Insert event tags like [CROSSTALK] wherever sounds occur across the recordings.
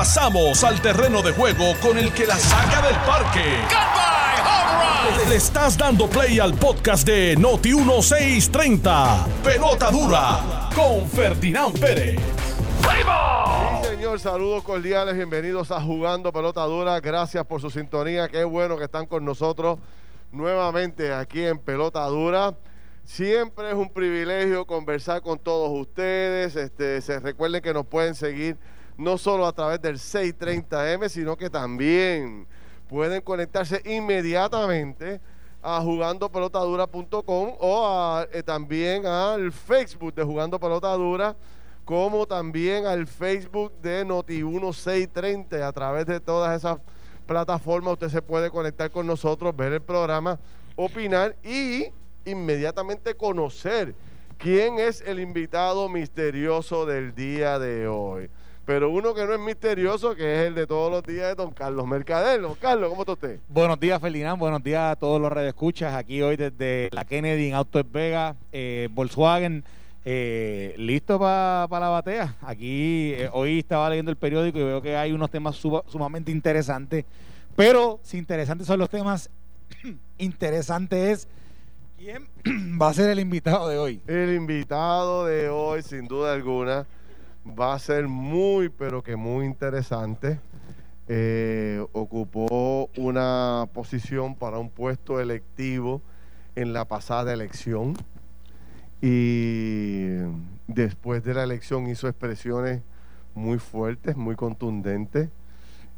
Pasamos al terreno de juego con el que la saca del parque. Le estás dando play al podcast de Noti 1630. Pelota dura con Ferdinand Pérez. Sí, señor, saludos cordiales, bienvenidos a Jugando Pelota Dura. Gracias por su sintonía, qué bueno que están con nosotros nuevamente aquí en Pelota Dura. Siempre es un privilegio conversar con todos ustedes. Este, se recuerden que nos pueden seguir no solo a través del 630M, sino que también pueden conectarse inmediatamente a jugandopelotadura.com o a, eh, también al Facebook de Jugando Pelota Dura, como también al Facebook de Noti1630. A través de todas esas plataformas usted se puede conectar con nosotros, ver el programa, opinar y inmediatamente conocer quién es el invitado misterioso del día de hoy pero uno que no es misterioso, que es el de todos los días de don Carlos Mercader. Don Carlos, ¿cómo está usted? Buenos días, Ferdinand. Buenos días a todos los escuchas Aquí hoy desde la Kennedy en Auto Vega, eh, Volkswagen. Eh, listo para la batea. Aquí eh, hoy estaba leyendo el periódico y veo que hay unos temas sumamente interesantes. Pero si interesantes son los temas, [CLEARS THROAT] interesante es quién [CLEARS THROAT] va a ser el invitado de hoy. El invitado de hoy, sin duda alguna va a ser muy, pero que muy interesante. Eh, ocupó una posición para un puesto electivo en la pasada elección y después de la elección hizo expresiones muy fuertes, muy contundentes,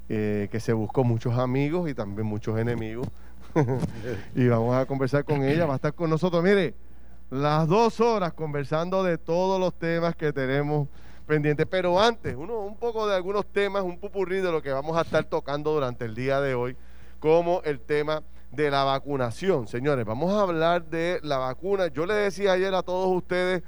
eh, que se buscó muchos amigos y también muchos enemigos. [LAUGHS] y vamos a conversar con ella, va a estar con nosotros, mire, las dos horas conversando de todos los temas que tenemos pendiente. Pero antes, uno, un poco de algunos temas, un pupurrí de lo que vamos a estar tocando durante el día de hoy, como el tema de la vacunación. Señores, vamos a hablar de la vacuna. Yo le decía ayer a todos ustedes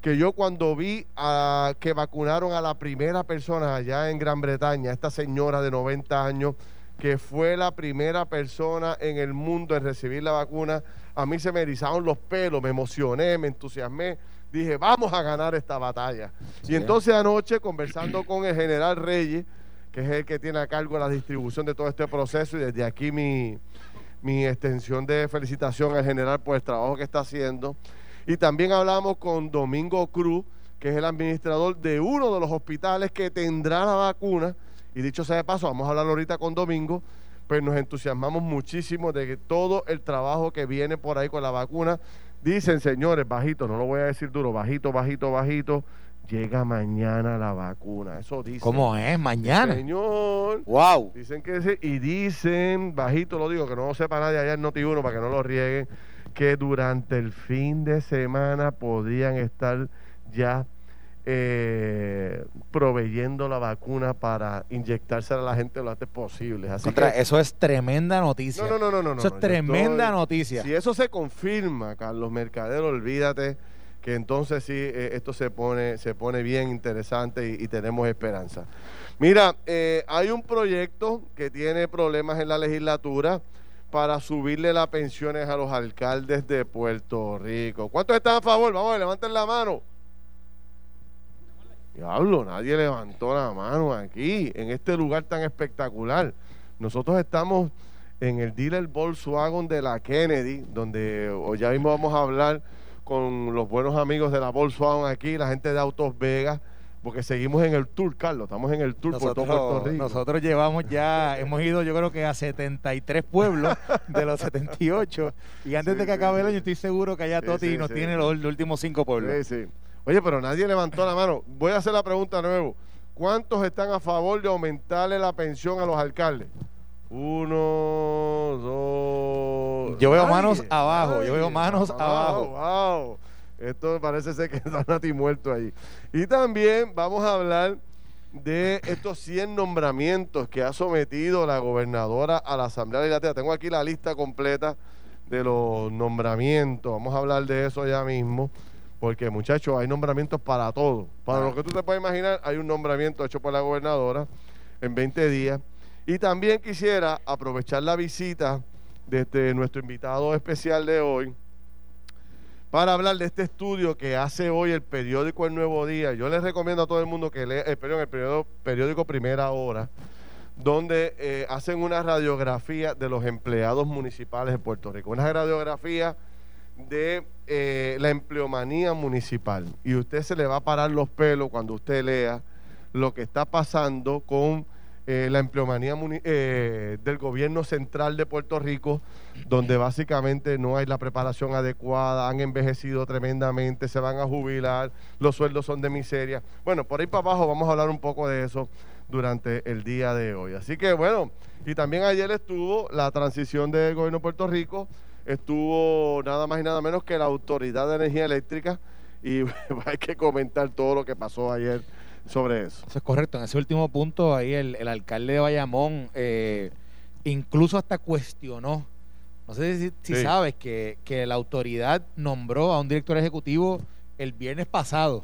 que yo cuando vi a, que vacunaron a la primera persona allá en Gran Bretaña, esta señora de 90 años, que fue la primera persona en el mundo en recibir la vacuna, a mí se me erizaron los pelos, me emocioné, me entusiasmé dije, vamos a ganar esta batalla. Y entonces anoche, conversando con el general Reyes, que es el que tiene a cargo la distribución de todo este proceso, y desde aquí mi, mi extensión de felicitación al general por el trabajo que está haciendo. Y también hablamos con Domingo Cruz, que es el administrador de uno de los hospitales que tendrá la vacuna. Y dicho sea de paso, vamos a hablar ahorita con Domingo, pues nos entusiasmamos muchísimo de que todo el trabajo que viene por ahí con la vacuna Dicen, señores, bajito, no lo voy a decir duro, bajito, bajito, bajito. Llega mañana la vacuna. Eso dice. ¿Cómo es? ¿Mañana? Señor. Wow. Dicen que sí. Y dicen, bajito lo digo, que no lo sepa nadie allá en Noti1 para que no lo rieguen, que durante el fin de semana podrían estar ya eh, proveyendo la vacuna para inyectársela a la gente lo antes posible. Así eso es tremenda noticia. No, no, no, no. Eso es tremenda noticia. Si eso se confirma, Carlos Mercadero, olvídate que entonces sí eh, esto se pone, se pone bien interesante y, tenemos esperanza. Mira, eh, hay un proyecto que tiene problemas en la legislatura para subirle las pensiones a los alcaldes de Puerto Rico. ¿Cuántos están a favor? Vamos, levanten la mano. Diablo, nadie levantó la mano aquí, en este lugar tan espectacular. Nosotros estamos en el dealer Volkswagen de la Kennedy, donde hoy ya mismo vamos a hablar con los buenos amigos de la Volkswagen aquí, la gente de Autos Vegas, porque seguimos en el tour, Carlos, estamos en el tour por todo Puerto Rico. Nosotros llevamos ya, hemos ido yo creo que a 73 pueblos de los 78, y antes de que acabe el año estoy seguro que allá Toti nos tiene los, los, últimos cinco pueblos. Sí, sí. Oye, pero nadie levantó la mano. Voy a hacer la pregunta de nuevo. ¿Cuántos están a favor de aumentarle la pensión a los alcaldes? Uno, dos. Yo veo manos abajo, yo veo manos abajo. Wow. Esto parece ser que [LAUGHS] está Nati muerto ahí. Y también vamos a hablar de estos 100 nombramientos que ha sometido la gobernadora a la Asamblea Legislativa. Tengo aquí la lista completa de los nombramientos. Vamos a hablar de eso ya mismo. Porque, muchachos, hay nombramientos para todo. Para lo que tú te puedes imaginar, hay un nombramiento hecho por la gobernadora en 20 días. Y también quisiera aprovechar la visita de este, nuestro invitado especial de hoy para hablar de este estudio que hace hoy el periódico El Nuevo Día. Yo les recomiendo a todo el mundo que lea el, periódico, el periódico, periódico Primera Hora, donde eh, hacen una radiografía de los empleados municipales de Puerto Rico. Una radiografía de eh, la empleomanía municipal. Y usted se le va a parar los pelos cuando usted lea lo que está pasando con eh, la empleomanía eh, del gobierno central de Puerto Rico, donde básicamente no hay la preparación adecuada, han envejecido tremendamente, se van a jubilar, los sueldos son de miseria. Bueno, por ahí para abajo vamos a hablar un poco de eso durante el día de hoy. Así que bueno, y también ayer estuvo la transición del gobierno de Puerto Rico, estuvo nada más y nada menos que la Autoridad de Energía Eléctrica y [LAUGHS] hay que comentar todo lo que pasó ayer sobre eso. Eso es correcto. En ese último punto, ahí el, alcalde de Bayamón eh, incluso hasta cuestionó, no sé si, sabes, que, la autoridad nombró a un director ejecutivo el viernes pasado.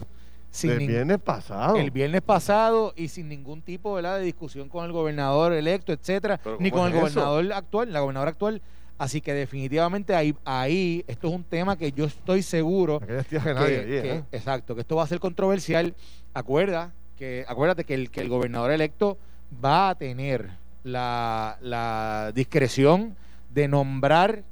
el viernes pasado. El viernes pasado y sin ningún tipo ¿verdad? de discusión con el gobernador electo, etcétera, ni con el gobernador actual, la gobernadora actual. Así que definitivamente ahí, ahí esto es un tema que yo estoy seguro que, ¿eh? exacto, que esto va a ser controversial. Acuerda que, acuérdate que el, que el gobernador electo va a tener la, discreción de nombrar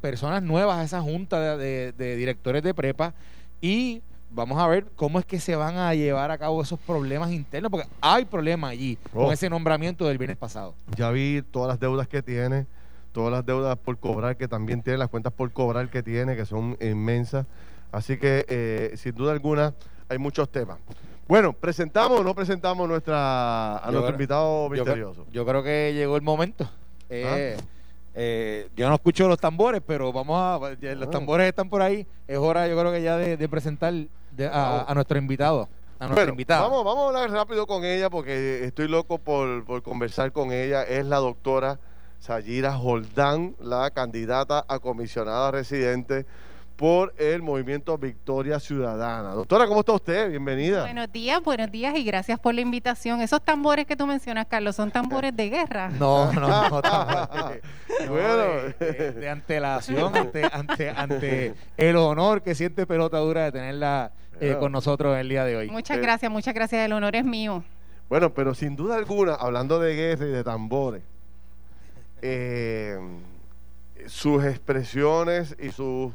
personas nuevas a esa junta de, directores de prepa y vamos a ver cómo es que se van a llevar a cabo esos problemas internos, porque hay problemas allí con oh. ese nombramiento del viernes pasado. Ya vi todas las deudas que tiene todas las deudas por cobrar que también tiene, las cuentas por cobrar que tiene, que son inmensas. Así que, eh, sin duda alguna, hay muchos temas. Bueno, ¿presentamos o no presentamos nuestra, a nuestro invitado misterioso? Yo, creo que llegó el momento. Eh, ¿Ah? eh, yo no escucho los tambores, pero vamos a. Los ah. tambores están por ahí. Es hora, yo creo que ya de, presentar a, nuestro invitado. A nuestra invitada. Vamos, vamos a hablar rápido con ella porque estoy loco por, por conversar con ella. Es la doctora Sayira Joldán, la candidata a comisionada residente por el movimiento Victoria Ciudadana. Doctora, ¿cómo está usted? Bienvenida. Buenos días, buenos días y gracias por la invitación. Esos tambores que tú mencionas, Carlos, ¿son tambores de guerra? [LAUGHS] No, no, no. [LAUGHS] bueno. De, antelación, ante, ante, ante el honor que siente Pelota Dura de tenerla eh, con nosotros el día de hoy. Muchas gracias, muchas gracias. El honor es mío. Bueno, pero sin duda alguna, hablando de guerra y de tambores, eh, sus expresiones y sus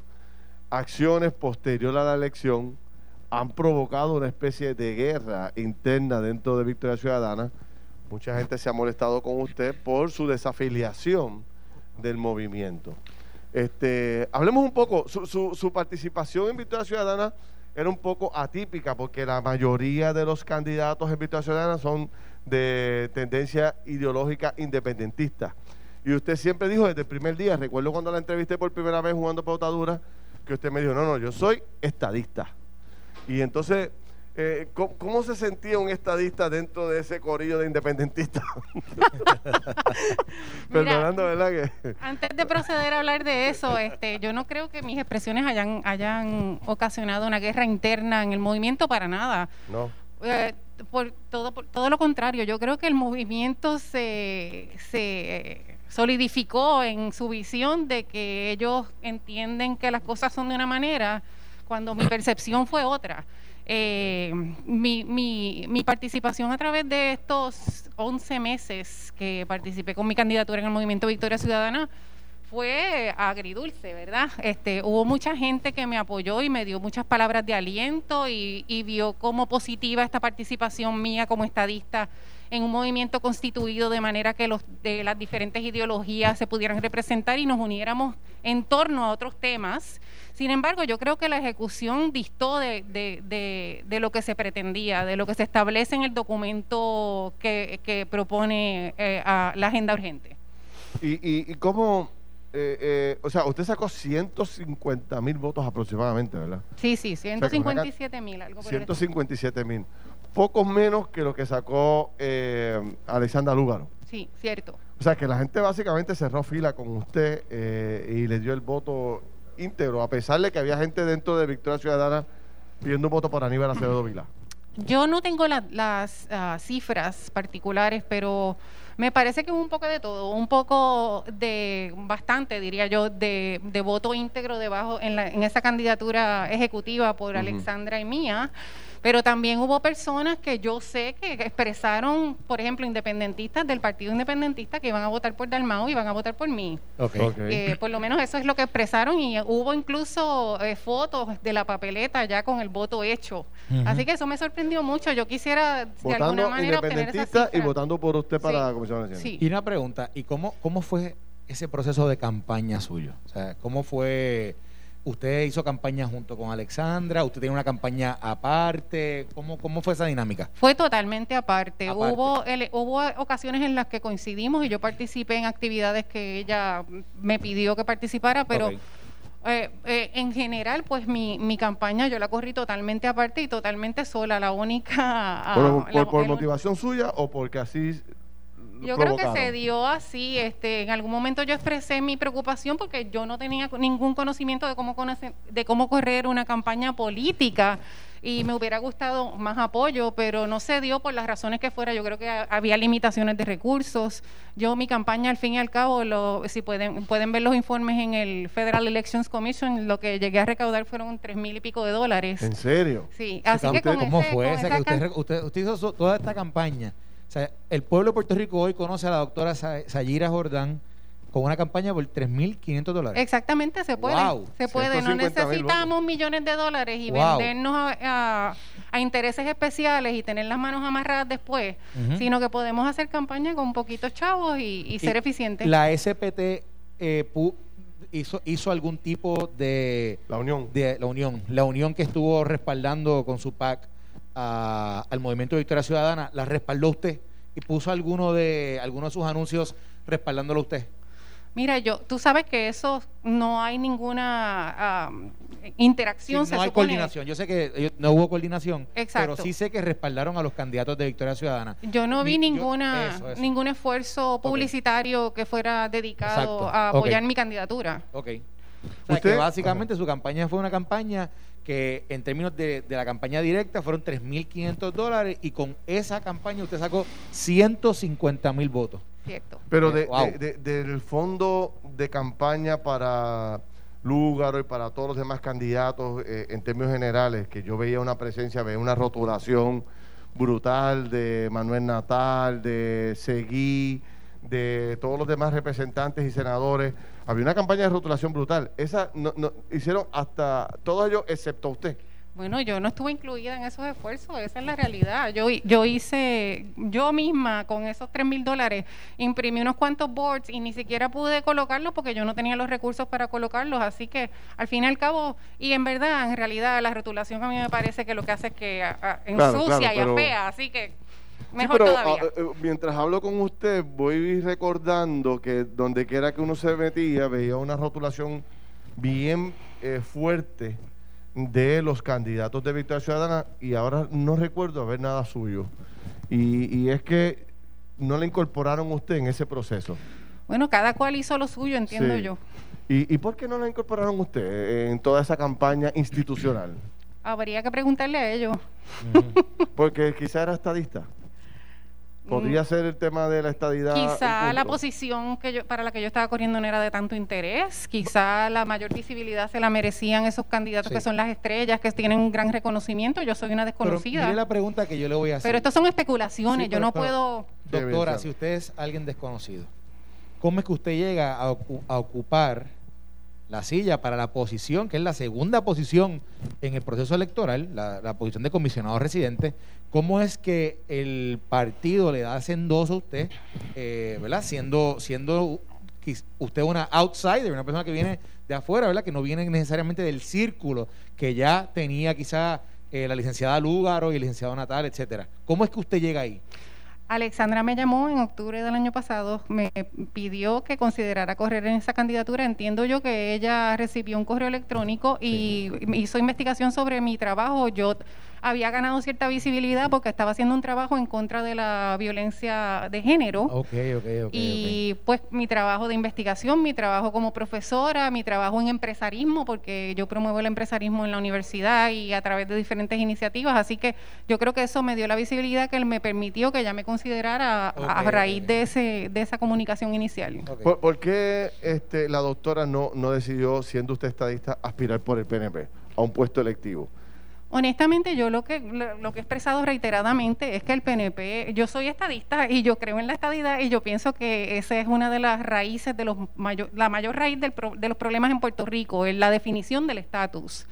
acciones posterior a la elección han provocado una especie de guerra interna dentro de Victoria Ciudadana. Mucha gente se ha molestado con usted por su desafiliación del movimiento. Este, hablemos un poco, su, su participación en Victoria Ciudadana era un poco atípica porque la mayoría de los candidatos en Victoria Ciudadana son de tendencia ideológica independentista. Y usted siempre dijo desde el primer día, recuerdo cuando la entrevisté por primera vez jugando pautadura, que usted me dijo, no, no, yo soy estadista. Y entonces, eh, ¿cómo, se sentía un estadista dentro de ese corillo de independentistas? [LAUGHS] Perdonando, ¿verdad? Antes de proceder a hablar de eso, este, yo no creo que mis expresiones hayan, hayan ocasionado una guerra interna en el movimiento para nada. No. Eh, por todo, por todo lo contrario, yo creo que el movimiento se, se solidificó en su visión de que ellos entienden que las cosas son de una manera cuando mi percepción fue otra. Eh, mi, participación a través de estos 11 meses que participé con mi candidatura en el Movimiento Victoria Ciudadana fue agridulce, ¿verdad? Este, hubo mucha gente que me apoyó y me dio muchas palabras de aliento y, y vio como positiva esta participación mía como estadista en un movimiento constituido de manera que los, de las diferentes ideologías se pudieran representar y nos uniéramos en torno a otros temas. Sin embargo, yo creo que la ejecución distó de, de, de, lo que se pretendía, de lo que se establece en el documento que, que propone eh, a la agenda urgente. ¿Y, y, y cómo, eh, eh, o sea, usted sacó 150 mil votos aproximadamente, ¿verdad? Sí, sí, 157 mil, algo 157 mil pocos menos que lo que sacó eh, Alexandra Lúgaro. Sí, cierto. O sea, que la gente básicamente cerró fila con usted eh, y le dio el voto íntegro, a pesar de que había gente dentro de Victoria Ciudadana pidiendo un voto por Aníbal Acevedo Vila. Yo no tengo las ah, cifras particulares, pero me parece que hubo un poco de todo, un poco de, bastante diría yo, de, voto íntegro debajo en, la, en esa candidatura ejecutiva por Alexandra y mía. Pero también hubo personas que yo sé que expresaron, por ejemplo, independentistas del Partido Independentista que iban a votar por Dalmau y iban a votar por mí. Eh, por lo menos eso es lo que expresaron y hubo incluso eh, fotos de la papeleta ya con el voto hecho. Así que eso me sorprendió mucho. Yo quisiera de alguna manera obtener esa y votando por usted para la Sí. Y una pregunta, ¿y cómo, cómo fue ese proceso de campaña suyo? O sea, ¿cómo fue Usted hizo campaña junto con Alexandra, usted tiene una campaña aparte. ¿Cómo, cómo fue esa dinámica? Fue totalmente aparte. Hubo, hubo ocasiones en las que coincidimos y yo participé en actividades que ella me pidió que participara, pero eh, eh, en general, pues mi, mi campaña yo la corrí totalmente aparte y totalmente sola. La única... ¿Por, motivación suya o porque así yo creo que se dio así. Este, en algún momento yo expresé mi preocupación porque yo no tenía ningún conocimiento de cómo de cómo correr una campaña política y me hubiera gustado más apoyo, pero no se dio por las razones que fuera. Yo creo que había limitaciones de recursos. Yo mi campaña al fin y al cabo, lo, si pueden pueden ver los informes en el Federal Elections Commission, lo que llegué a recaudar fueron tres mil y pico de dólares. ¿En serio? Sí. Así que ¿Cómo fue? usted, usted hizo toda esta campaña sea, el pueblo de Puerto Rico hoy conoce a la doctora Sayira Jordán con una campaña por 3.500 dólares. Exactamente, se puede. Se puede. No necesitamos millones de dólares y vendernos a, intereses especiales y tener las manos amarradas después, sino que podemos hacer campaña con poquitos chavos y, ser eficientes. La SPT eh, hizo, hizo algún tipo de... La unión. De, la unión. La unión que estuvo respaldando con su PAC al movimiento de Victoria Ciudadana, ¿la respaldó usted? ¿Y puso alguno de, alguno de sus anuncios respaldándolo usted? Mira, yo, tú sabes que eso no hay ninguna interacción. no hay coordinación. Yo sé que no hubo coordinación, pero sí sé que respaldaron a los candidatos de Victoria Ciudadana. Yo no vi ninguna ningún esfuerzo publicitario que fuera dedicado a apoyar mi candidatura. Ok. O sea, que básicamente su campaña fue una campaña que en términos de, la campaña directa fueron 3.500 dólares y con esa campaña usted sacó 150 mil votos. Cierto. Pero de, del fondo de campaña para Lúgaro y para todos los demás candidatos eh, en términos generales, que yo veía una presencia, veía una rotulación brutal de Manuel Natal, de Seguí, de todos los demás representantes y senadores. Había una campaña de rotulación brutal. Esa no, hicieron hasta todos ellos, excepto usted. Bueno, yo no estuve incluida en esos esfuerzos, esa es la realidad. Yo, yo hice, yo misma con esos 3 mil dólares, imprimí unos cuantos boards y ni siquiera pude colocarlos porque yo no tenía los recursos para colocarlos. Así que al fin y al cabo, y en verdad, en realidad, la rotulación a mí me parece que lo que hace es que ensucia y apea. Así que Mejor pero, todavía. Ah, eh, mientras hablo con usted, voy recordando que donde quiera que uno se metía, veía una rotulación bien eh, fuerte de los candidatos de Victoria Ciudadana y ahora no recuerdo haber nada suyo. Y, es que no le incorporaron usted en ese proceso. Bueno, cada cual hizo lo suyo, entiendo yo. ¿Y, ¿Y por qué no la incorporaron usted en toda esa campaña institucional? Habría que preguntarle a ellos. Porque quizá era estadista. ¿Podría mm. ser el tema de la estadidad? Quizá la posición que yo, para la que yo estaba corriendo no era de tanto interés. Quizá la mayor visibilidad se la merecían esos candidatos que son las estrellas, que tienen un gran reconocimiento. Yo soy una desconocida. Pero la pregunta que yo le voy a hacer. Pero estas son especulaciones. yo no puedo. Doctora, si usted es alguien desconocido, ¿cómo es que usted llega a, ocupar la silla para la posición, que es la segunda posición en el proceso electoral, la, posición de comisionado residente, ¿Cómo es que el partido le da sendoso a usted, eh, ¿verdad? Siendo, siendo usted una outsider, una persona que viene de afuera, ¿verdad? Que no viene necesariamente del círculo que ya tenía quizá eh, la licenciada Lúgaro y el licenciado Natal, etcétera. ¿Cómo es que usted llega ahí? Alexandra me llamó en octubre del año pasado, me pidió que considerara correr en esa candidatura. Entiendo yo que ella recibió un correo electrónico y hizo investigación sobre mi trabajo. Yo había ganado cierta visibilidad porque estaba haciendo un trabajo en contra de la violencia de género. Okay, okay, okay, y pues mi trabajo de investigación, mi trabajo como profesora, mi trabajo en empresarismo, porque yo promuevo el empresarismo en la universidad y a través de diferentes iniciativas. Así que yo creo que eso me dio la visibilidad que me permitió que ella me considerara a raíz de, ese, de esa comunicación inicial. ¿Por, qué este, la doctora no, no decidió, siendo usted estadista, aspirar por el PNP a un puesto electivo? Honestamente, yo lo que, lo, que he expresado reiteradamente es que el PNP, yo soy estadista y yo creo en la estadidad y yo pienso que esa es una de las raíces, de los la mayor raíz de los problemas en Puerto Rico, es la definición del estatus.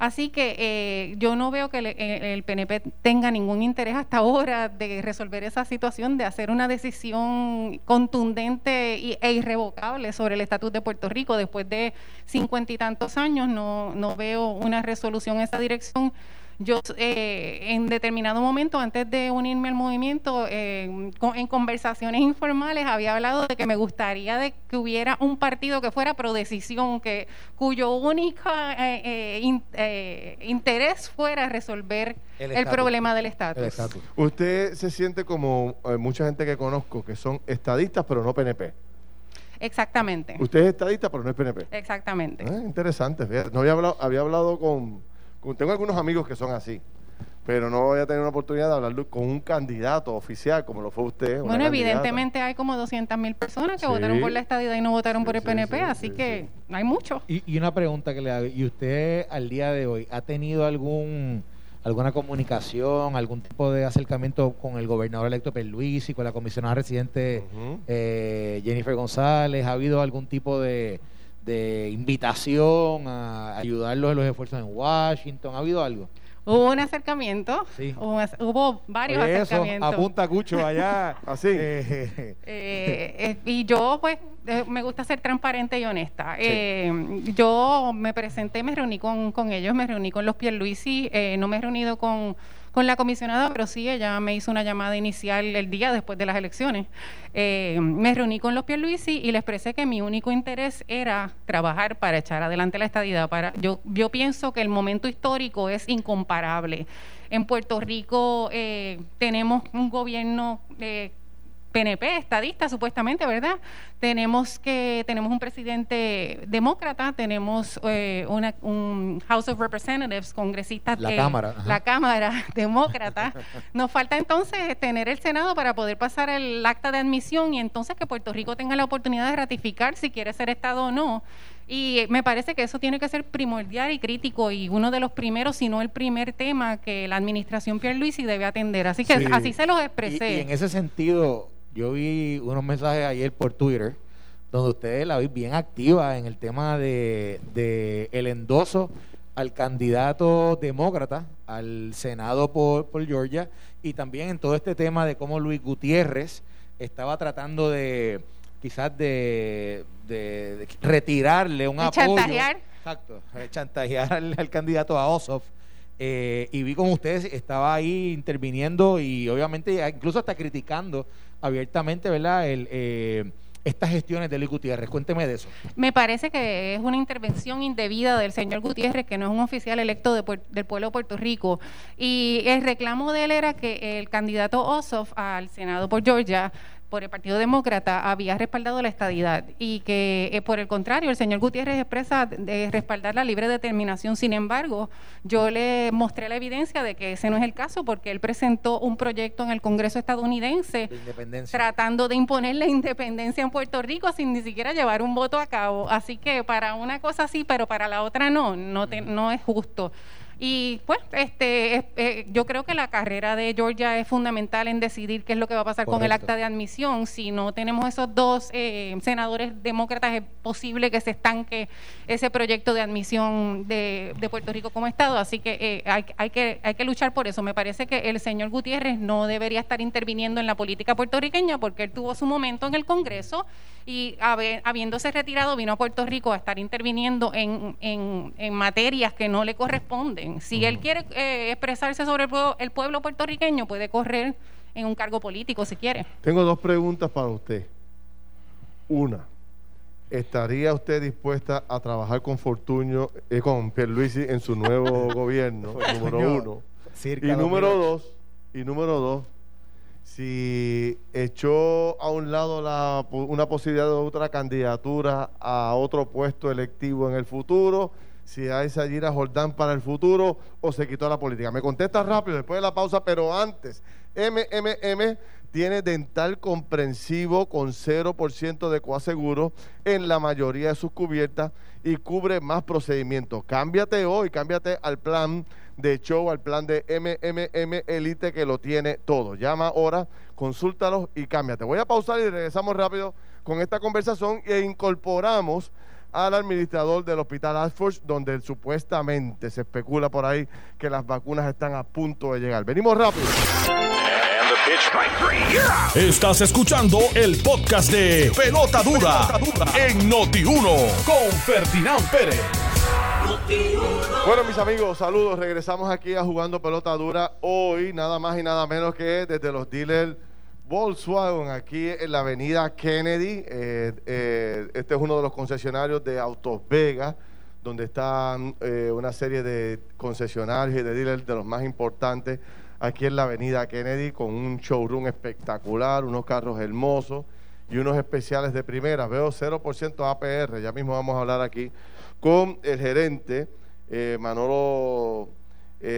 Así que eh, yo no veo que el, PNP tenga ningún interés hasta ahora de resolver esa situación, de hacer una decisión contundente e irrevocable sobre el estatus de Puerto Rico. Después de cincuenta y tantos años no, no veo una resolución en esa dirección yo eh, en determinado momento, antes de unirme al movimiento, eh, en conversaciones informales había hablado de que me gustaría de que hubiera un partido que fuera pro decisión, que, cuyo único eh, interés fuera resolver el, problema del estatus. Usted se siente como mucha gente que conozco que son estadistas pero no PNP. Exactamente. Usted es estadista pero no es PNP. Exactamente. interesante. No había hablado, había hablado con tengo algunos amigos que son así, pero no voy a tener una oportunidad de hablar con un candidato oficial como lo fue usted. Bueno, evidentemente hay como 200 mil personas que votaron por la estadidad y no votaron por el PNP, así que hay mucho. Y, y, una pregunta que le hago, ¿y usted al día de hoy ha tenido algún alguna comunicación, algún tipo de acercamiento con el gobernador electo y con la comisionada residente eh, Jennifer González? ¿Ha habido algún tipo de de invitación a ayudarlos en los esfuerzos en Washington? ¿Ha habido algo? Hubo un acercamiento, sí. hubo, varios acercamientos. Apunta Cucho allá. [LAUGHS] Así. Eh, eh, y yo, pues, eh, me gusta ser transparente y honesta. yo me presenté, me reuní con, con ellos, me reuní con los Pierluisi, no me he reunido con con la comisionada, pero sí, ella me hizo una llamada inicial el día después de las elecciones. Eh, me reuní con los Pierluisi y les expresé que mi único interés era trabajar para echar adelante la estadidad. Para, yo, yo pienso que el momento histórico es incomparable. En Puerto Rico eh, tenemos un gobierno eh, PNP, estadista supuestamente, ¿verdad? Tenemos que tenemos un presidente demócrata, tenemos eh, una, un House of Representatives, congresistas la Cámara, la Cámara [LAUGHS] demócrata. Nos falta entonces tener el Senado para poder pasar el acta de admisión y entonces que Puerto Rico tenga la oportunidad de ratificar si quiere ser Estado o no. Y me parece que eso tiene que ser primordial y crítico y uno de los primeros, si no el primer tema que la administración Pierluisi debe atender. Así que así se los expresé. y en ese sentido, yo vi unos mensajes ayer por Twitter donde ustedes la vi bien activa en el tema de, el endoso al candidato demócrata al Senado por, Georgia y también en todo este tema de cómo Luis Gutiérrez estaba tratando de quizás de, retirarle un apoyo. Chantajear. Exacto, chantajear al, candidato a Ossoff. Eh, y vi como ustedes estaba ahí interviniendo y obviamente incluso hasta criticando abiertamente, ¿verdad? El, eh, estas gestiones de Luis Gutiérrez. Cuénteme de eso. Me parece que es una intervención indebida del señor Gutiérrez, que no es un oficial electo del pueblo de Puerto Rico. Y el reclamo de él era que el candidato Ossoff al Senado por Georgia por el Partido Demócrata había respaldado la estadidad y que eh, por el contrario el señor Gutiérrez expresa de respaldar la libre determinación. Sin embargo, yo le mostré la evidencia de que ese no es el caso porque él presentó un proyecto en el Congreso estadounidense tratando de imponer la independencia en Puerto Rico sin ni siquiera llevar un voto a cabo. Así que para una cosa sí, pero para la otra no, no, no es justo. Y pues, este, eh, yo creo que la carrera de Georgia es fundamental en decidir qué es lo que va a pasar con el acta de admisión. Si no tenemos esos dos eh, senadores demócratas, es posible que se estanque ese proyecto de admisión de, Puerto Rico como Estado. Así que, eh, hay, hay que hay que luchar por eso. Me parece que el señor Gutiérrez no debería estar interviniendo en la política puertorriqueña porque él tuvo su momento en el Congreso y habiéndose retirado vino a Puerto Rico a estar interviniendo en, en materias que no le corresponden. Si él quiere eh, expresarse sobre el pueblo, el pueblo puertorriqueño, puede correr en un cargo político si quiere. Tengo dos preguntas para usted. Una, ¿estaría usted dispuesta a trabajar con Fortuño, y eh, con Pierluisi en su nuevo [LAUGHS] gobierno, número uno? y número dos, y número dos, si echó a un lado la, una posibilidad de otra candidatura a otro puesto electivo en el futuro, si hay Sayira Jordán para el futuro o se quitó la política. Me contesta rápido después de la pausa, pero antes, MMM tiene dental comprensivo con 0% de coaseguro en la mayoría de sus cubiertas y cubre más procedimientos. Cámbiate hoy, cámbiate al plan de show, al plan de MMM Elite que lo tiene todo. Llama ahora, consúltalos y cámbiate. Voy a pausar y regresamos rápido con esta conversación e incorporamos al administrador del hospital Ashford, donde supuestamente se especula por ahí que las vacunas están a punto de llegar. Venimos rápido. Estás escuchando el podcast de Pelota Dura, en Noti1 con Ferdinand Pérez. Bueno, mis amigos, saludos. Regresamos aquí a Jugando Pelota Dura. Hoy, nada más y nada menos que desde los dealers Volkswagen, aquí en la avenida Kennedy. Eh, eh, este es uno de los concesionarios de Autos Vega, donde están eh, una serie de concesionarios y de dealers de los más importantes aquí en la avenida Kennedy, con un showroom espectacular, unos carros hermosos y unos especiales de primera. Veo 0% APR, ya mismo vamos a hablar aquí con el gerente Manolo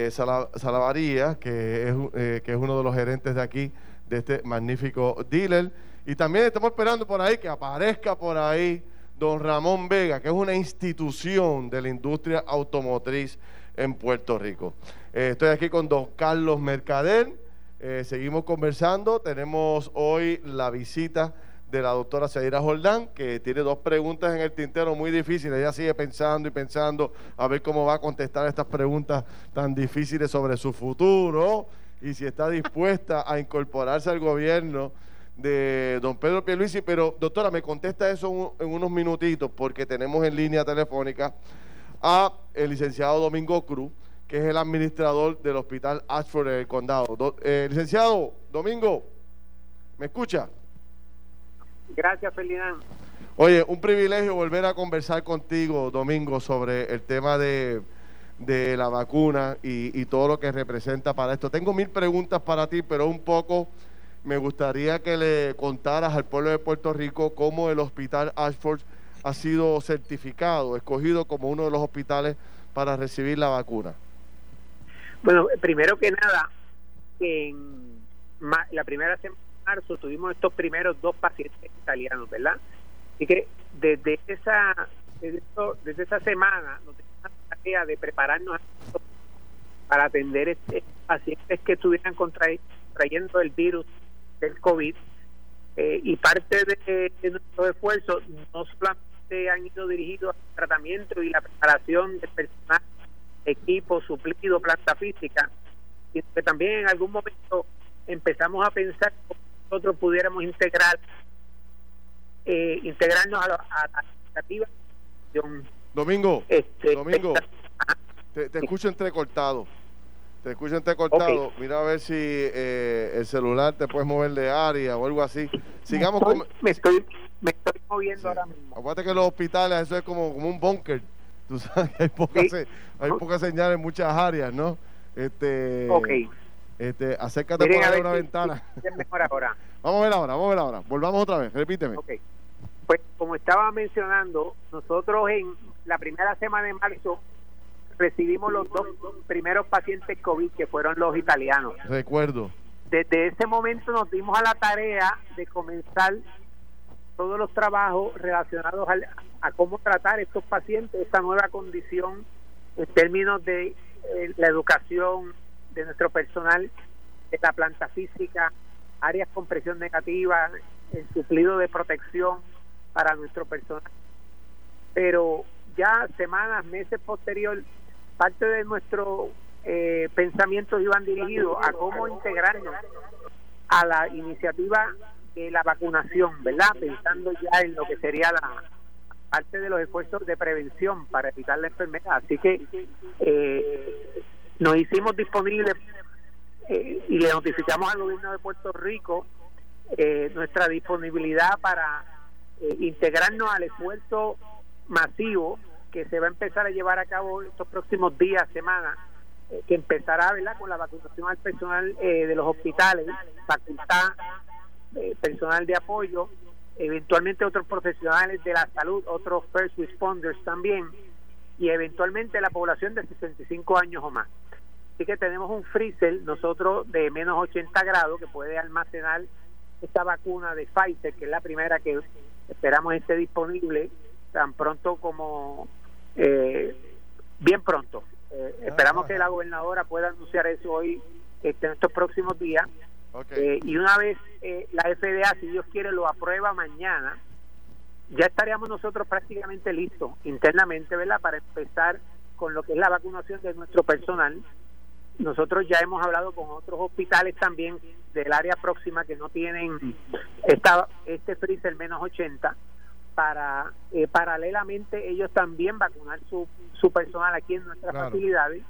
Salavaría, que que es uno de los gerentes de aquí de este magnífico dealer. Y también estamos esperando por ahí que aparezca por ahí don Ramón Vega, que es una institución de la industria automotriz en Puerto Rico. Eh, estoy aquí con don Carlos Mercader. Eh, seguimos conversando. Tenemos hoy la visita de la doctora Seira Jordán, que tiene dos preguntas en el tintero muy difíciles. Ella sigue pensando y pensando a ver cómo va a contestar estas preguntas tan difíciles sobre su futuro y si está dispuesta a incorporarse al gobierno de don Pedro Pierluisi. Pero, doctora, me contesta eso en unos minutitos porque tenemos en línea telefónica a el licenciado Domingo Cruz, que es el administrador del Hospital Ashford en el condado. Eh, licenciado Domingo, ¿me escucha? Gracias, Ferdinand. Oye, un privilegio volver a conversar contigo, Domingo, sobre el tema de de la vacuna y, todo lo que representa para esto. Tengo mil preguntas para ti, pero un poco me gustaría que le contaras al pueblo de Puerto Rico cómo el hospital Ashford ha sido certificado, escogido como uno de los hospitales para recibir la vacuna. Bueno, primero que nada, en la primera semana de marzo tuvimos estos primeros dos pacientes italianos, ¿verdad? Así que desde esa, desde, esa semana de prepararnos para atender este, pacientes que estuvieran contrayendo el virus del COVID. Eh, y parte de, nuestros esfuerzos no solamente han ido dirigidos al tratamiento y la preparación de personal, equipo, suplido, planta física, sino que también en algún momento empezamos a pensar cómo nosotros pudiéramos integrar eh, integrarnos a, la iniciativa Domingo, este, Domingo, te, escucho entrecortado. Te escucho entrecortado. Mira a ver si eh, el celular te puedes mover de área o algo así. Sigamos me estoy, me estoy, moviendo ahora mismo. Acuérdate que los hospitales, eso es como, como un búnker. [LAUGHS] Tú sabes que hay pocas, hay pocas señales en muchas áreas, ¿no? Este, ok. Este, acércate por una ventana. mejor ahora. [LAUGHS] vamos a ver ahora, vamos a ver ahora. Volvamos otra vez, repíteme. Ok. Pues como estaba mencionando, nosotros en la primera semana de marzo recibimos los dos primeros pacientes COVID que fueron los italianos. Recuerdo. Desde ese momento nos dimos a la tarea de comenzar todos los trabajos relacionados a cómo tratar estos pacientes, esta nueva condición en términos de eh, la educación de nuestro personal, de la planta física, áreas con presión negativa, el suplido de protección para nuestro personal. Pero ya semanas, meses posterior, parte de nuestro eh, pensamientos iban dirigidos a cómo integrarnos a la iniciativa de la vacunación, ¿verdad? Pensando ya en lo que sería la parte de los esfuerzos de prevención para evitar la enfermedad. Así que eh, nos hicimos disponibles eh, y le notificamos al gobierno de Puerto Rico eh, nuestra disponibilidad para integrarnos al esfuerzo masivo que se va a empezar a llevar a cabo estos próximos días, semanas, eh, que empezará ¿verdad? con la vacunación al personal eh, de los hospitales, facultad, eh, personal de apoyo, eventualmente otros profesionales de la salud, otros first responders también, y eventualmente la población de 65 años o más. Así que tenemos un freezer nosotros de menos 80 grados que puede almacenar esta vacuna de Pfizer, que es la primera que esperamos esté disponible tan pronto como eh, bien pronto. Eh, esperamos que la gobernadora pueda anunciar eso hoy, este, en estos próximos días. Eh, y una vez la FDA, si Dios quiere, lo aprueba mañana, ya estaríamos nosotros prácticamente listos internamente, ¿verdad? Para empezar con lo que es la vacunación de nuestro personal. Nosotros ya hemos hablado con otros hospitales también del área próxima que no tienen esta, este freezer menos 80 para eh, paralelamente ellos también vacunar su, su personal aquí en nuestras facilidades,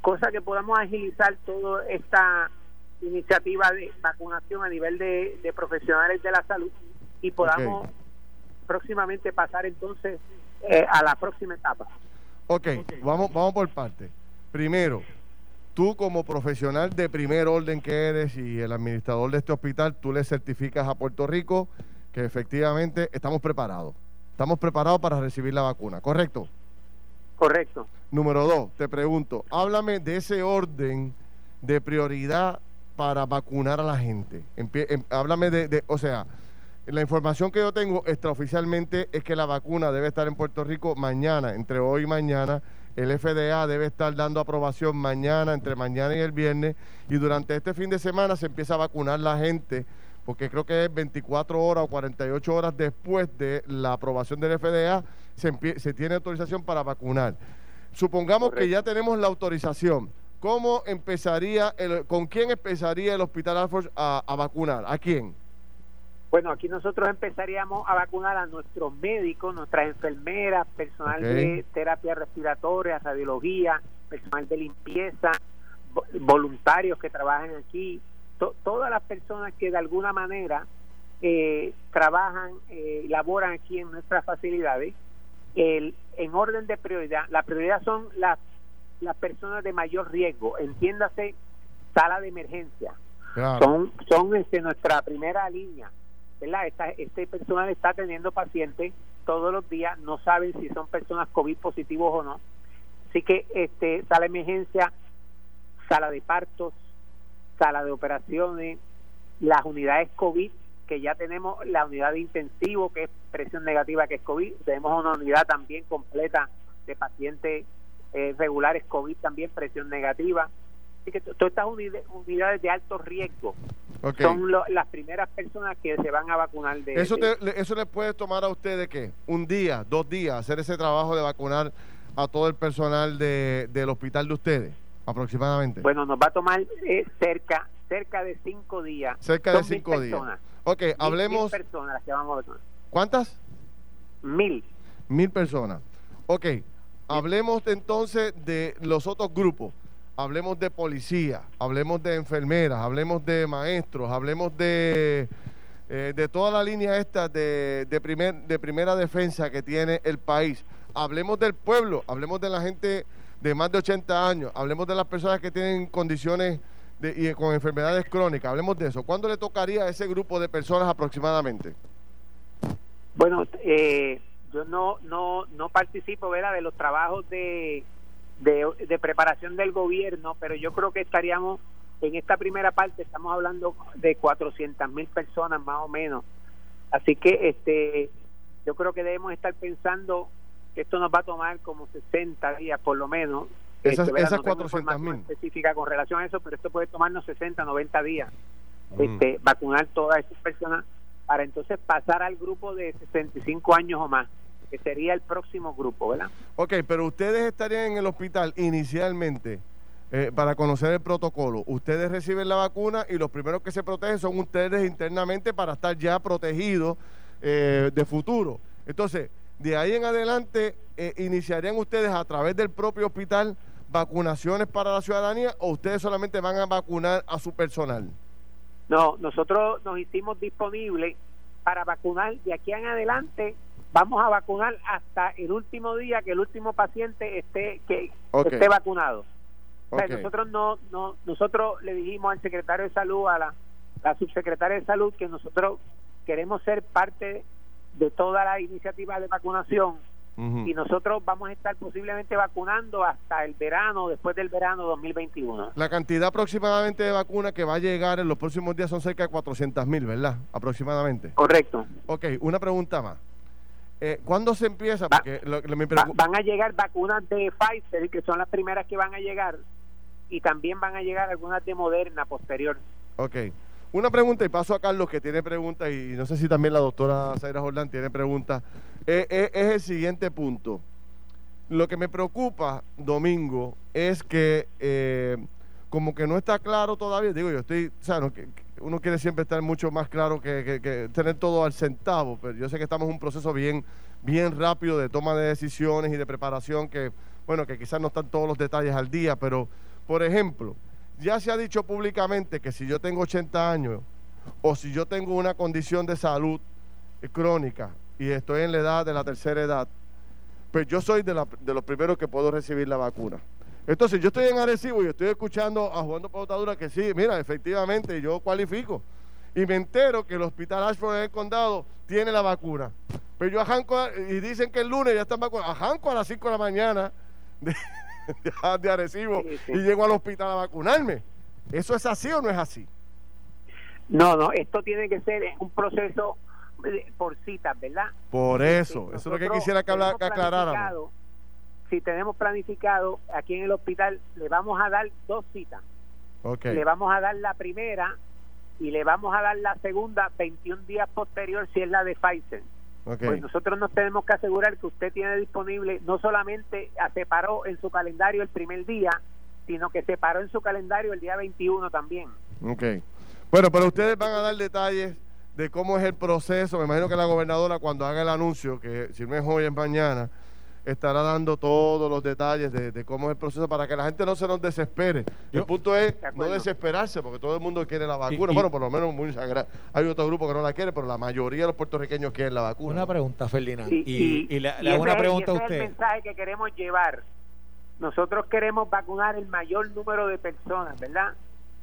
cosa que podamos agilizar toda esta iniciativa de vacunación a nivel de, profesionales de la salud y podamos próximamente pasar entonces eh, a la próxima etapa. Ok, vamos, vamos por parte. Primero, tú como profesional de primer orden que eres y el administrador de este hospital, tú le certificas a Puerto Rico que efectivamente estamos preparados. Estamos preparados para recibir la vacuna, ¿correcto? Correcto. Número dos, te pregunto, háblame de ese orden de prioridad para vacunar a la gente. Em, háblame de, de, o sea, la información que yo tengo extraoficialmente es que la vacuna debe estar en Puerto Rico mañana, entre hoy y mañana. El FDA debe estar dando aprobación mañana, entre mañana y el viernes. Y durante este fin de semana se empieza a vacunar la gente porque creo que es 24 horas o 48 horas después de la aprobación del FDA, se, tiene autorización para vacunar. Supongamos que ya tenemos la autorización. ¿Cómo empezaría, el, con quién empezaría el Hospital Alford a, vacunar? ¿A quién? Bueno, aquí nosotros empezaríamos a vacunar a nuestros médicos, nuestras enfermeras, personal de terapia respiratoria, radiología, personal de limpieza, voluntarios que trabajan aquí, todas las personas que de alguna manera eh, trabajan, eh, laboran aquí en nuestras facilidades, el, en orden de prioridad, la prioridad son las, las personas de mayor riesgo, entiéndase, sala de emergencia. Son, son este, nuestra primera línea. ¿verdad? este personal está teniendo pacientes todos los días, no saben si son personas COVID positivos o no. Así que este, sala de emergencia, sala de partos, sala de operaciones, las unidades COVID, que ya tenemos la unidad de intensivo, que es presión negativa, que es COVID, tenemos una unidad también completa de pacientes eh, regulares COVID, también presión negativa. Así que todas estas unidades de alto riesgo son las primeras personas que se van a vacunar de eso. ¿Eso les puede tomar a ustedes qué? ¿Un día, dos días, hacer ese trabajo de vacunar a todo el personal de, del hospital de ustedes? Aproximadamente? Bueno, nos va a tomar eh, cerca cerca de cinco días. Cerca de cinco días. Ok, hablemos. Mil personas que vamos a ¿Cuántas? Mil. Mil personas. Ok, hablemos entonces de los otros grupos. Hablemos de policía, hablemos de enfermeras, hablemos de maestros, hablemos de, eh, de toda la línea esta de, de, primer, de primera defensa que tiene el país. Hablemos del pueblo, hablemos de la gente de más de 80 años, hablemos de las personas que tienen condiciones de, y con enfermedades crónicas, hablemos de eso. ¿Cuándo le tocaría a ese grupo de personas aproximadamente? Bueno, eh, yo no, no, no participo ¿verdad? de los trabajos de, de, preparación del gobierno, pero yo creo que estaríamos en esta primera parte, estamos hablando de 400 mil personas más o menos. Así que este yo creo que debemos estar pensando esto nos va a tomar como 60 días por lo menos. Esas, este, esas 400 mil. específica con relación a eso, pero esto puede tomarnos 60, 90 días. Mm. Este, vacunar todas esas personas para entonces pasar al grupo de 65 años o más, que sería el próximo grupo, ¿verdad? Ok, pero ustedes estarían en el hospital inicialmente eh, para conocer el protocolo. Ustedes reciben la vacuna y los primeros que se protegen son ustedes internamente para estar ya protegidos eh, de futuro. Entonces, de ahí en adelante, eh, ¿iniciarían ustedes a través del propio hospital vacunaciones para la ciudadanía o ustedes solamente van a vacunar a su personal? No, nosotros nos hicimos disponibles para vacunar de aquí en adelante. Vamos a vacunar hasta el último día que el último paciente esté que esté vacunado. nosotros no, no, nosotros le dijimos al secretario de salud, a la, la subsecretaria de salud, que nosotros queremos ser parte de toda la iniciativa de vacunación y nosotros vamos a estar posiblemente vacunando hasta el verano, después del verano 2021. La cantidad aproximadamente de vacunas que va a llegar en los próximos días son cerca de 400 mil, ¿verdad? Aproximadamente. Correcto. Ok, una pregunta más. Eh, ¿Cuándo se empieza? Porque van a llegar vacunas de Pfizer, que son las primeras que van a llegar, y también van a llegar algunas de Moderna posterior. Ok. Una pregunta y paso a Carlos que tiene preguntas y no sé si también la doctora Zaira Jordán tiene preguntas. Eh, eh, es el siguiente punto. Lo que me preocupa, Domingo, es que eh, como que no está claro todavía, digo yo estoy, o sea, uno quiere siempre estar mucho más claro que, tener todo al centavo, pero yo sé que estamos en un proceso bien, bien rápido de toma de decisiones y de preparación que, bueno, que quizás no están todos los detalles al día, pero, por ejemplo, ya se ha dicho públicamente que si yo tengo 80 años o si yo tengo una condición de salud crónica y estoy en la edad de la tercera edad, pues yo soy de, los primeros que puedo recibir la vacuna. Entonces, yo estoy en Arecibo y estoy escuchando a Juan de Pautadura que sí, mira, efectivamente yo cualifico. Y me entero que el Hospital Ashford en el condado tiene la vacuna. Pero yo a y dicen que el lunes ya están vacunados. A a las 5 de la mañana [LAUGHS] Arecibo y llego al hospital a vacunarme. ¿Eso es así o no es así? No, no, esto tiene que ser un proceso por citas, ¿verdad? Por eso, eso es lo que quisiera que, hablar, aclaráramos. Si tenemos planificado aquí en el hospital, le vamos a dar dos citas. Le vamos a dar la primera y le vamos a dar la segunda 21 días posterior si es la de Pfizer. Pues nosotros nos tenemos que asegurar que usted tiene disponible, no solamente separó en su calendario el primer día, sino que separó en su calendario el día 21 también. Ok. Bueno, pero ustedes van a dar detalles de cómo es el proceso. Me imagino que la gobernadora cuando haga el anuncio, que si no es hoy es mañana, estará dando todos los detalles de, cómo es el proceso para que la gente no se nos desespere. el punto es no desesperarse, porque todo el mundo quiere la vacuna. bueno, por lo menos hay otro grupo que no la quiere, pero la mayoría de los puertorriqueños quieren la vacuna. Una pregunta, Ferdinand. Y, le, hago una pregunta a usted. es el mensaje que queremos llevar. Nosotros queremos vacunar el mayor número de personas, ¿verdad?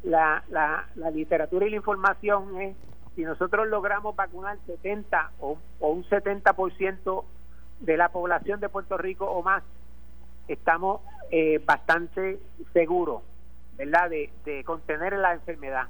La, la, la literatura y la información es si nosotros logramos vacunar 70 o, o un 70% de la población de Puerto Rico o más, estamos eh, bastante seguros, ¿verdad?, de, de, contener la enfermedad.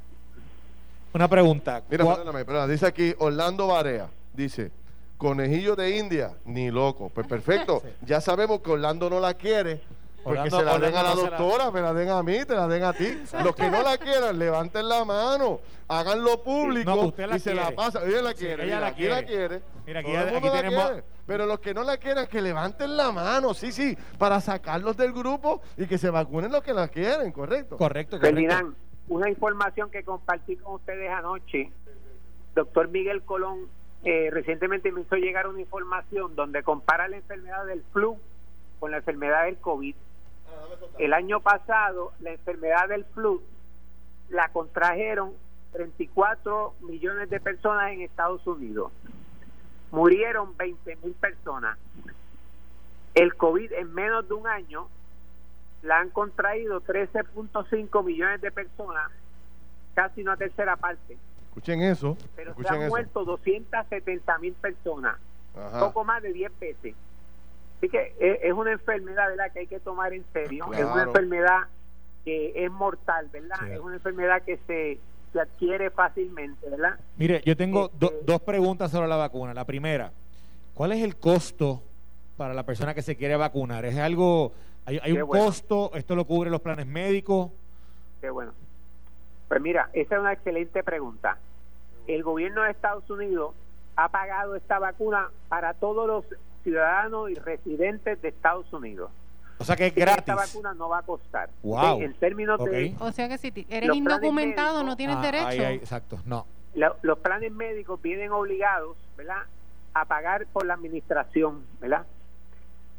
Una pregunta. Mira, perdóname, dice aquí Orlando Barea, dice, conejillo de India, ni loco. Pues perfecto, [LAUGHS] ya sabemos que Orlando no la quiere, porque se la den a la doctora, me la den a mí, te la den a ti. [LAUGHS] Los que no la quieran, levanten la mano, háganlo público y se la pasa. Ella la quiere, ella la quiere. la quiere. Mira, aquí, aquí tenemos... Pero los que no la quieran, que levanten la mano, sí, sí, para sacarlos del grupo y que se vacunen los que la quieren, ¿correcto? Correcto, correcto. una información que compartí con ustedes anoche, doctor Miguel Colón eh, recientemente me hizo llegar una información donde compara la enfermedad del flu con la enfermedad del COVID. El año pasado, la enfermedad del flu la contrajeron 34 millones de personas en Estados Unidos murieron 20 mil personas. El COVID en menos de un año la han contraído 13.5 millones de personas, casi una tercera parte. Escuchen eso. Pero se han muerto 270 mil personas, poco más de 10 veces. Así que es, una enfermedad ¿verdad? que hay que tomar en serio. Es una enfermedad que es mortal, ¿verdad? Es una enfermedad que se se adquiere fácilmente, ¿verdad? Mire, yo tengo este, dos preguntas sobre la vacuna. La primera, ¿cuál es el costo para la persona que se quiere vacunar? ¿Es algo, hay, un costo? ¿Esto lo cubre los planes médicos? Qué bueno. Pues mira, esa es una excelente pregunta. El gobierno de Estados Unidos ha pagado esta vacuna para todos los ciudadanos y residentes de Estados Unidos. O sea que es gratis. Esta vacuna no va a costar. Wow. En términos de. O sea que si eres indocumentado no tienes ah, derecho. exacto, no. los planes médicos vienen obligados, ¿verdad? A pagar por la administración, ¿verdad?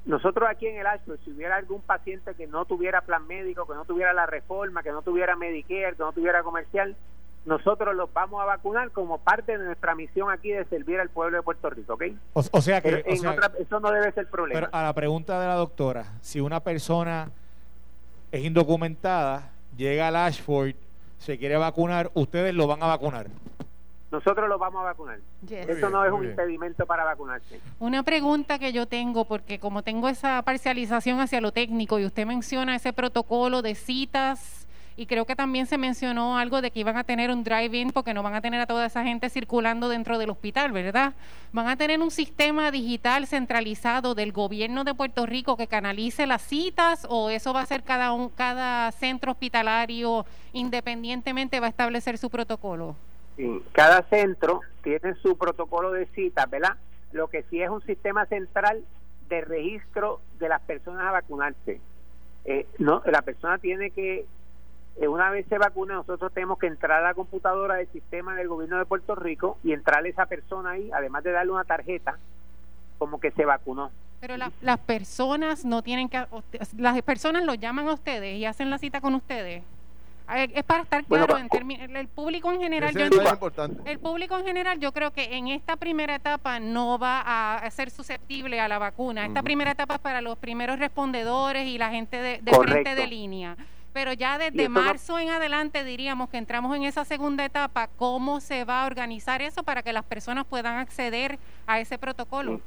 Nosotros aquí en el Ashford, si hubiera algún paciente que no tuviera plan médico, que no tuviera la reforma, que no tuviera Medicare, que no tuviera comercial, nosotros los vamos a vacunar como parte de nuestra misión aquí de servir al pueblo de Puerto Rico, ¿ok? O, sea que... eso no debe ser problema. Pero a la pregunta de la doctora, si una persona es indocumentada, llega a Ashford, se quiere vacunar, ustedes lo van a vacunar. Nosotros lo vamos a vacunar. Eso no es un impedimento para vacunarse. Una pregunta que yo tengo, porque como tengo esa parcialización hacia lo técnico y usted menciona ese protocolo de citas y creo que también se mencionó algo de que iban a tener un drive-in porque no van a tener a toda esa gente circulando dentro del hospital, ¿verdad? Van a tener un sistema digital centralizado del gobierno de Puerto Rico que canalice las citas o eso va a ser cada un, cada centro hospitalario independientemente va a establecer su protocolo. Sí, cada centro tiene su protocolo de citas, ¿verdad? Lo que sí es un sistema central de registro de las personas a vacunarse. Eh, no, la persona tiene que una vez se vacuna, nosotros tenemos que entrar a la computadora del sistema del gobierno de Puerto Rico y entrarle esa persona ahí, además de darle una tarjeta, como que se vacunó. Pero las personas no tienen que, las personas lo llaman a ustedes y hacen la cita con ustedes. Es para estar claro, en el público en general, yo el público en general, yo creo que en esta primera etapa no va a ser susceptible a la vacuna. Esta primera etapa es para los primeros respondedores y la gente de, de frente de línea. Pero ya desde marzo en adelante diríamos que entramos en esa segunda etapa, ¿cómo se va a organizar eso para que las personas puedan acceder a ese protocolo?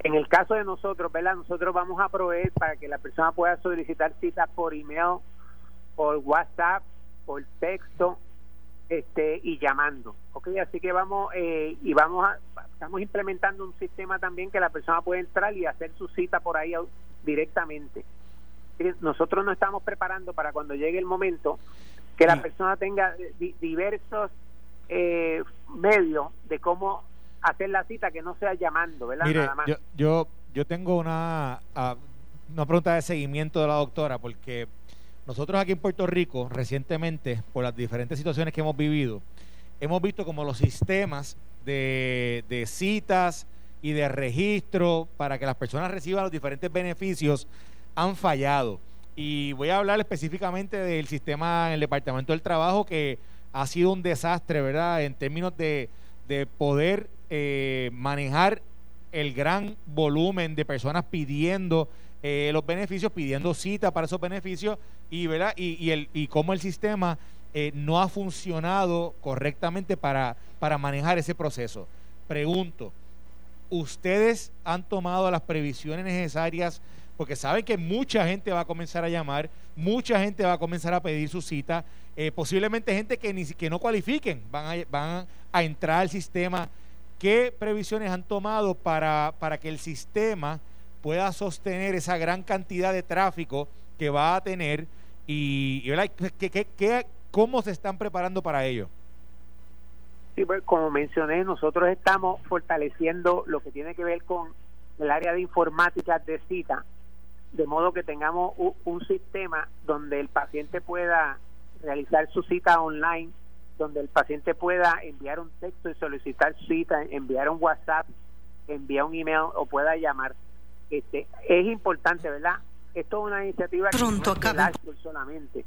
En el caso de nosotros, ¿verdad? Nosotros vamos a proveer para que la persona pueda solicitar citas por email, por WhatsApp, por texto, este y llamando, ¿ok? Así que vamos eh, y vamos a estamos implementando un sistema también que la persona puede entrar y hacer su cita por ahí directamente nosotros nos estamos preparando para cuando llegue el momento que la persona tenga diversos eh, medios de cómo hacer la cita que no sea llamando, ¿verdad? Nada más. Yo, yo, yo tengo una, ah, una pregunta de seguimiento de la doctora, porque nosotros aquí en Puerto Rico, recientemente, por las diferentes situaciones que hemos vivido, hemos visto como los sistemas de, de citas y de registro para que las personas reciban los diferentes beneficios han fallado. Y voy a hablar específicamente del sistema en el Departamento del Trabajo que ha sido un desastre, ¿verdad? En términos de, de poder eh, manejar el gran volumen de personas pidiendo eh, los beneficios, pidiendo cita para esos beneficios y, ¿verdad? y, el, y cómo el sistema eh, no ha funcionado correctamente para, para manejar ese proceso. Pregunto, ¿ustedes han tomado las previsiones necesarias porque saben que mucha gente va a comenzar a llamar, mucha gente va a comenzar a pedir su cita, eh, posiblemente gente que, ni, que no cualifiquen van a, van a entrar al sistema. ¿Qué previsiones han tomado para, para que el sistema pueda sostener esa gran cantidad de tráfico que va a tener y, cómo se están preparando para ello? Sí, pues como mencioné, nosotros estamos fortaleciendo lo que tiene que ver con el área de informática de cita de modo que tengamos un, sistema donde el paciente pueda realizar su cita online, donde el paciente pueda enviar un texto y solicitar cita, enviar un WhatsApp, enviar un email o pueda llamar. Este, es importante, ¿verdad? Esto es una iniciativa que no es solamente.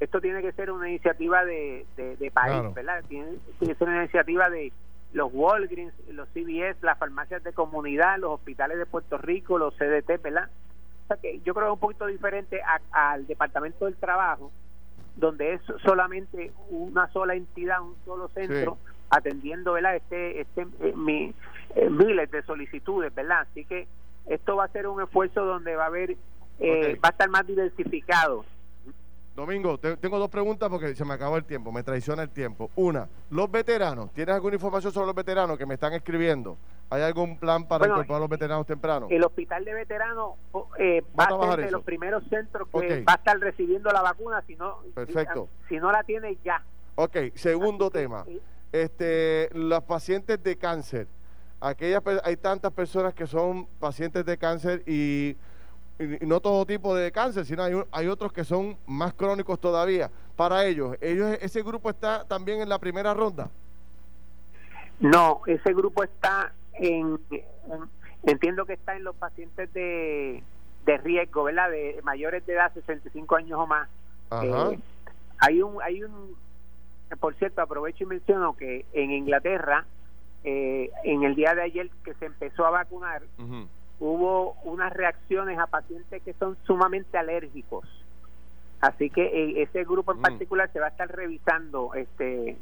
Esto tiene que ser una iniciativa de, de, país, ¿verdad? Tiene, tiene que ser una iniciativa de los Walgreens, los CVS, las farmacias de comunidad, los hospitales de Puerto Rico, los CDT, ¿verdad? Que yo creo que es un poquito diferente al Departamento del Trabajo, donde es solamente una sola entidad, un solo centro, atendiendo ¿verdad? este, este eh, mi, eh, miles de solicitudes, ¿verdad? Así que esto va a ser un esfuerzo donde va a haber, eh, va a estar más diversificado. Domingo, tengo dos preguntas porque se me acabó el tiempo, me traiciona el tiempo. Una, los veteranos, ¿tienes alguna información sobre los veteranos que me están escribiendo? ¿Hay algún plan para incorporar a los veteranos temprano? El hospital de veteranos eh, va, a ser de los primeros centros que va a estar recibiendo la vacuna, si no, Perfecto. Si, no la tiene ya. Ok, segundo tema. Este, los pacientes de cáncer. Aquellas, hay tantas personas que son pacientes de cáncer y y no todo tipo de cáncer, sino hay, hay otros que son más crónicos todavía. Para ellos, ellos, ¿ese grupo está también en la primera ronda? No, ese grupo está en, entiendo que está en los pacientes de, de riesgo, ¿verdad? De mayores de edad, 65 años o más. Eh, hay un, hay un, por cierto, aprovecho y menciono que en Inglaterra, eh, en el día de ayer que se empezó a vacunar, hubo unas reacciones a pacientes que son sumamente alérgicos Así que eh, ese grupo en Mm. particular se va a estar revisando este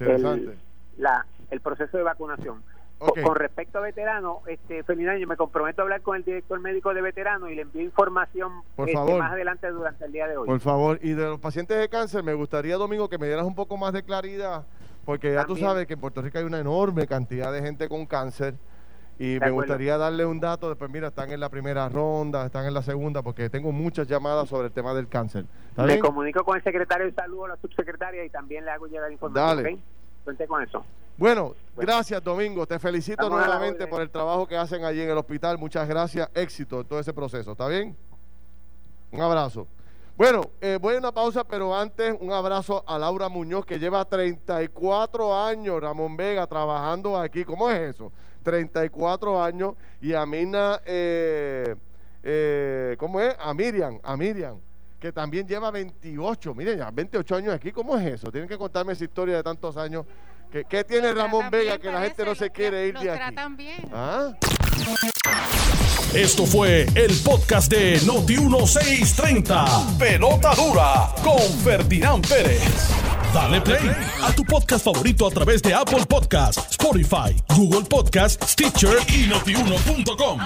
el, la, el proceso de vacunación. Con respecto a veteranos, este, Ferdinand, yo me comprometo a hablar con el director médico de veteranos y le envío información Por este, más adelante durante el día de hoy. Por favor, y de los pacientes de cáncer, me gustaría, Domingo, que me dieras un poco más de claridad, porque ya tú También. sabes que en Puerto Rico hay una enorme cantidad de gente con cáncer. Y me acuerdo. gustaría darle un dato, después mira, están en la primera ronda, están en la segunda, porque tengo muchas llamadas sobre el tema del cáncer. ¿Está Me bien? comunico con el secretario de salud o la subsecretaria y también le hago llegar información. Dale. ¿ok? Cuente con eso. Bueno, Bueno. gracias Domingo, te felicito nuevamente por el trabajo que hacen allí en el hospital, muchas gracias, éxito en todo ese proceso, ¿está bien? Un abrazo. Bueno, eh, voy a una pausa, pero antes un abrazo a Laura Muñoz, que lleva 34 años, Ramón Vega, trabajando aquí. ¿Cómo es eso? 34 años. Y a Mina, eh, eh, ¿cómo es? A Miriam, a Miriam, que también lleva 28, miren ya, 28 años aquí. ¿Cómo es eso? Tienen que contarme esa historia de tantos años. ¿Qué, qué tiene Nos Ramón Vega bien, que la gente no se quiere ir nos de aquí? tratan bien. ¿Ah? Esto fue el podcast de Noti 1630. Pelota dura con Ferdinand Pérez. Dale play a tu podcast favorito a través de Apple Podcasts, Spotify, Google Podcasts, Stitcher y notiuno.com.